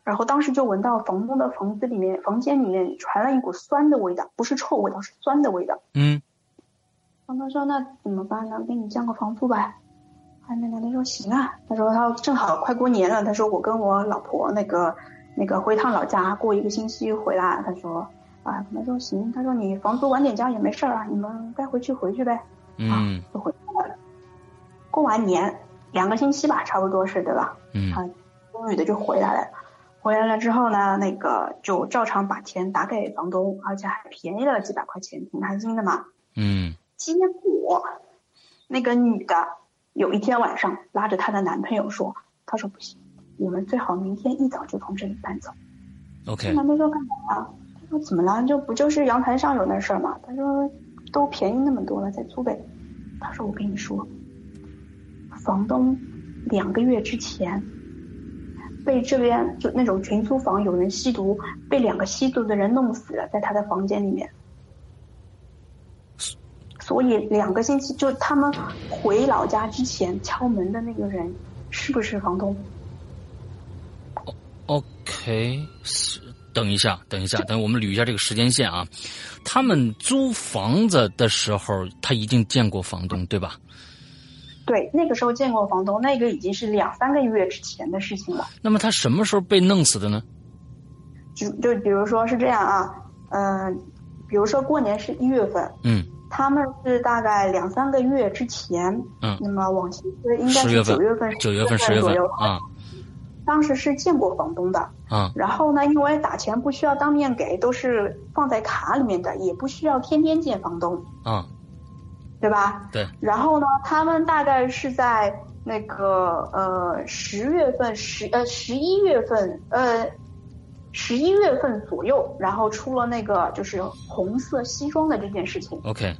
然后当时就闻到房东的房子里面房间里面传了一股酸的味道，不是臭味道，是酸的味道，嗯，房东说那怎么办呢？给你降个房租呗，哎，那男的说行啊，他说他正好快过年了，他说我跟我老婆那个那个回趟老家过一个星期回来，他说。啊，他说行，他说你房租晚点交也没事儿啊，你们该回去回去呗。嗯，就回来了。过完年两个星期吧，差不多是对吧？嗯，啊，女的就回来了。回来了之后呢，那个就照常把钱打给房东，而且还便宜了几百块钱，挺开心的嘛。嗯，结果那个女的有一天晚上拉着她的男朋友说：“她说不行，我们最好明天一早就从这里搬走。” OK。男的说干嘛？他说怎么了？就不就是阳台上有那事儿吗？他说都便宜那么多了，再租呗。他说我跟你说，房东两个月之前被这边就那种群租房有人吸毒，被两个吸毒的人弄死了，在他的房间里面。所以两个星期就他们回老家之前敲门的那个人是不是房东？OK 是。等一下，等一下，等我们捋一下这个时间线啊。他们租房子的时候，他一定见过房东，对吧？对，那个时候见过房东，那个已经是两三个月之前的事情了。那么他什么时候被弄死的呢？就就比如说是这样啊，嗯，比如说过年是一月份，嗯，他们是大概两三个月之前，嗯，那么往期应该是九月份、九月份、十月份啊。当时是见过房东的，啊，然后呢，因为打钱不需要当面给，都是放在卡里面的，也不需要天天见房东，啊，对吧？对。然后呢，他们大概是在那个呃十月份十呃十一月份呃十一月份左右，然后出了那个就是红色西装的这件事情。OK。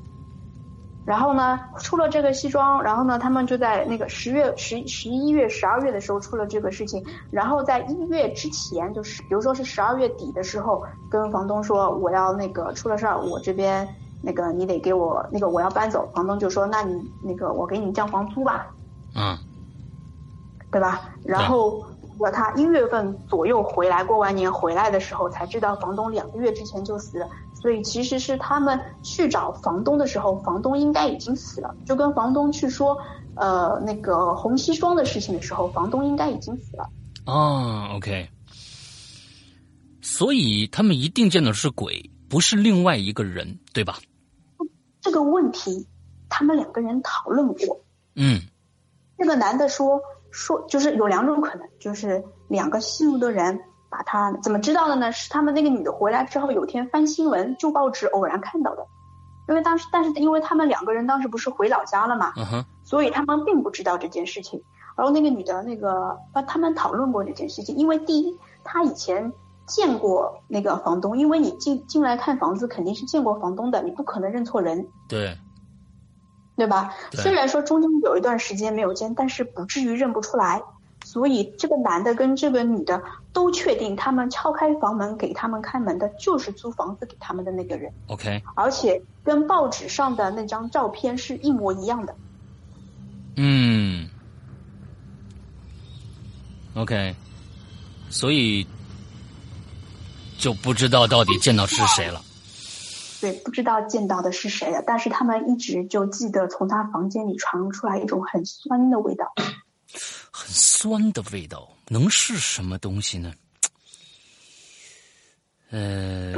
然后呢，出了这个西装，然后呢，他们就在那个十月、十十一月、十二月的时候出了这个事情。然后在一月之前，就是比如说是十二月底的时候，跟房东说我要那个出了事儿，我这边那个你得给我那个我要搬走。房东就说那你那个我给你降房租吧，嗯，对吧？然后我他一月份左右回来，过完年回来的时候才知道房东两个月之前就死了。所以其实是他们去找房东的时候，房东应该已经死了。就跟房东去说，呃，那个红西装的事情的时候，房东应该已经死了。哦，OK。所以他们一定见的是鬼，不是另外一个人，对吧？这个问题，他们两个人讨论过。嗯。那个男的说说，就是有两种可能，就是两个吸毒的人。把他怎么知道的呢？是他们那个女的回来之后，有天翻新闻，旧报纸偶然看到的。因为当时，但是因为他们两个人当时不是回老家了嘛，所以他们并不知道这件事情。然后那个女的那个啊，他们讨论过这件事情，因为第一，他以前见过那个房东，因为你进进来看房子肯定是见过房东的，你不可能认错人，对，对吧？对。虽然说中间有一段时间没有见，但是不至于认不出来。所以这个男的跟这个女的都确定，他们敲开房门给他们开门的就是租房子给他们的那个人，OK，而且跟报纸上的那张照片是一模一样的。嗯，OK，所以就不知道到底见到是谁了。对，不知道见到的是谁了，但是他们一直就记得从他房间里传出来一种很酸的味道。很酸的味道，能是什么东西呢？呃，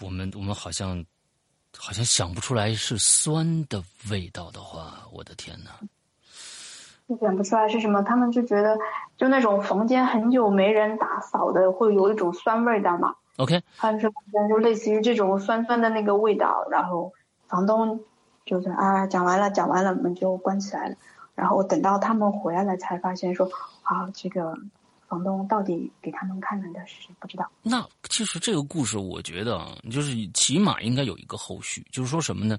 我们我们好像好像想不出来是酸的味道的话，我的天哪！就想不出来是什么，他们就觉得就那种房间很久没人打扫的，会有一种酸味道嘛。OK，他们说房间就类似于这种酸酸的那个味道，然后房东就是啊讲完了讲完了，门就关起来了。然后等到他们回来了，才发现说啊这个房东到底给他们开门的是谁不知道。那其实这个故事，我觉得啊，就是起码应该有一个后续，就是说什么呢？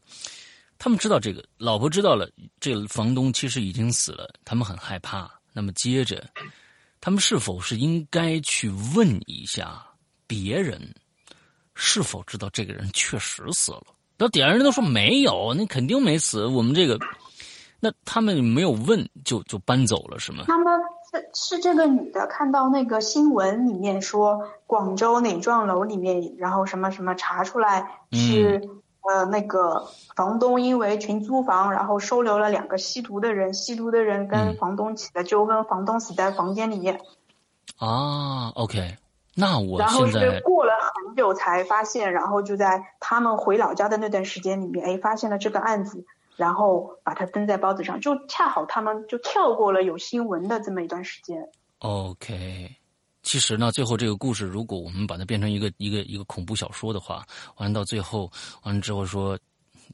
他们知道这个，老婆知道了，这个房东其实已经死了，他们很害怕。那么接着，他们是否是应该去问一下别人，是否知道这个人确实死了？那底下人都说没有，那肯定没死。我们这个，那他们没有问就就搬走了是吗？他们是是这个女的看到那个新闻里面说广州哪幢楼里面，然后什么什么查出来是、呃那个房东因为群租房，然后收留了两个吸毒的人，吸毒的人跟嗯房东起了纠纷，房东死在房间里面，啊，OK，那我然后现在是过了很久才发现，然后就在他们回老家的那段时间里面，哎，发现了这个案子。然后把它登在报纸上，就恰好他们就跳过了有新闻的这么一段时间。OK，其实呢，最后这个故事，如果我们把它变成一个一个一个恐怖小说的话，完了到最后，完了之后说，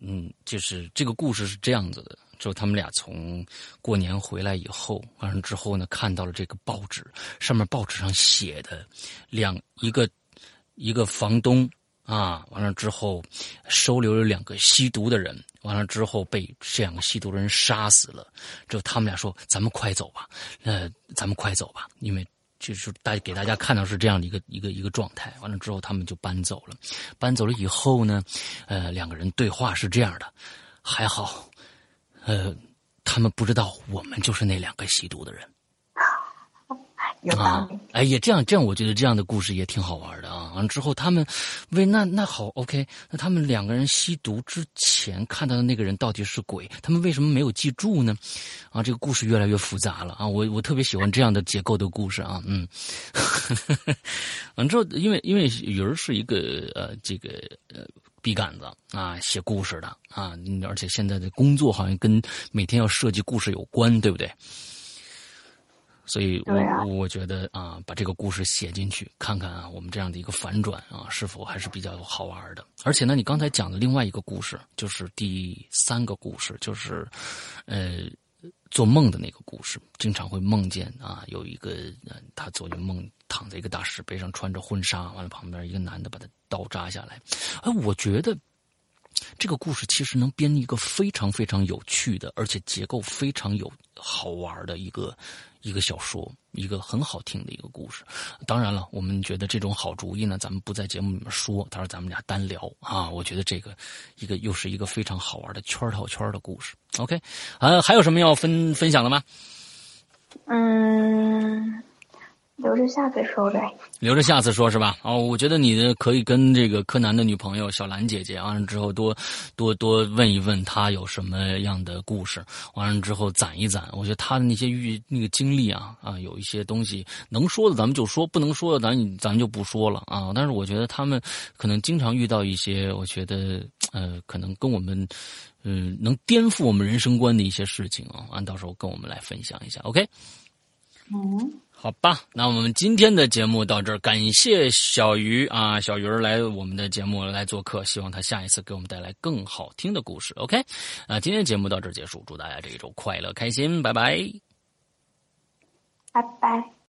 嗯，就是这个故事是这样子的：，就他们俩从过年回来以后，完了之后呢，看到了这个报纸，上面报纸上写的两一个一个房东啊，完了之后收留了两个吸毒的人，完了之后被这两个吸毒的人杀死了。之后他们俩说：“咱们快走吧，呃，咱们快走吧，因为就是大给大家看到是这样的一个一个一个状态。完了之后，他们就搬走了。搬走了以后呢，呃，两个人对话是这样的：还好，呃，他们不知道我们就是那两个吸毒的人。”有道啊。，哎，也这样，这样，我觉得这样的故事也挺好玩的啊。完了之后，他们为那那好，OK，那他们两个人吸毒之前看到的那个人到底是鬼？他们为什么没有记住呢？啊，这个故事越来越复杂了啊！我我特别喜欢这样的结构的故事啊，嗯。完之后，因为因为鱼儿是一个呃这个呃笔杆子啊，写故事的啊，而且现在的工作好像跟每天要设计故事有关，对不对？所以我，对啊我觉得啊，把这个故事写进去，看看啊，我们这样的一个反转啊，是否还是比较好玩的。而且呢，你刚才讲的另外一个故事，就是第三个故事，就是，呃，做梦的那个故事，经常会梦见啊，有一个呃，他做梦梦躺在一个大石碑上，穿着婚纱，完了旁边一个男的把他刀扎下来。哎，我觉得这个故事其实能编一个非常非常有趣的，而且结构非常有好玩的一个一个小说，一个很好听的一个故事。当然了，我们觉得这种好主意呢，咱们不在节目里面说，到时候咱们俩单聊啊。我觉得这个一个又是一个非常好玩的圈套圈的故事。OK，啊，还有什么要分分享的吗？嗯，留着下次说呗。留着下次说，是吧？哦，我觉得你的可以跟这个柯南的女朋友小兰姐姐，完了之后多多多问一问她有什么样的故事，完了之后攒一攒。我觉得她的那些遇那个经历啊啊，有一些东西能说的咱们就说，不能说的咱咱就不说了啊。但是我觉得他们可能经常遇到一些，我觉得呃，可能跟我们嗯、能颠覆我们人生观的一些事情啊，完到时候跟我们来分享一下，OK。嗯，好吧，那我们今天的节目到这儿，感谢小鱼啊，小鱼儿来我们的节目来做客，希望他下一次给我们带来更好听的故事。OK，啊，今天节目到这儿结束，祝大家这一周快乐开心，拜拜。拜拜。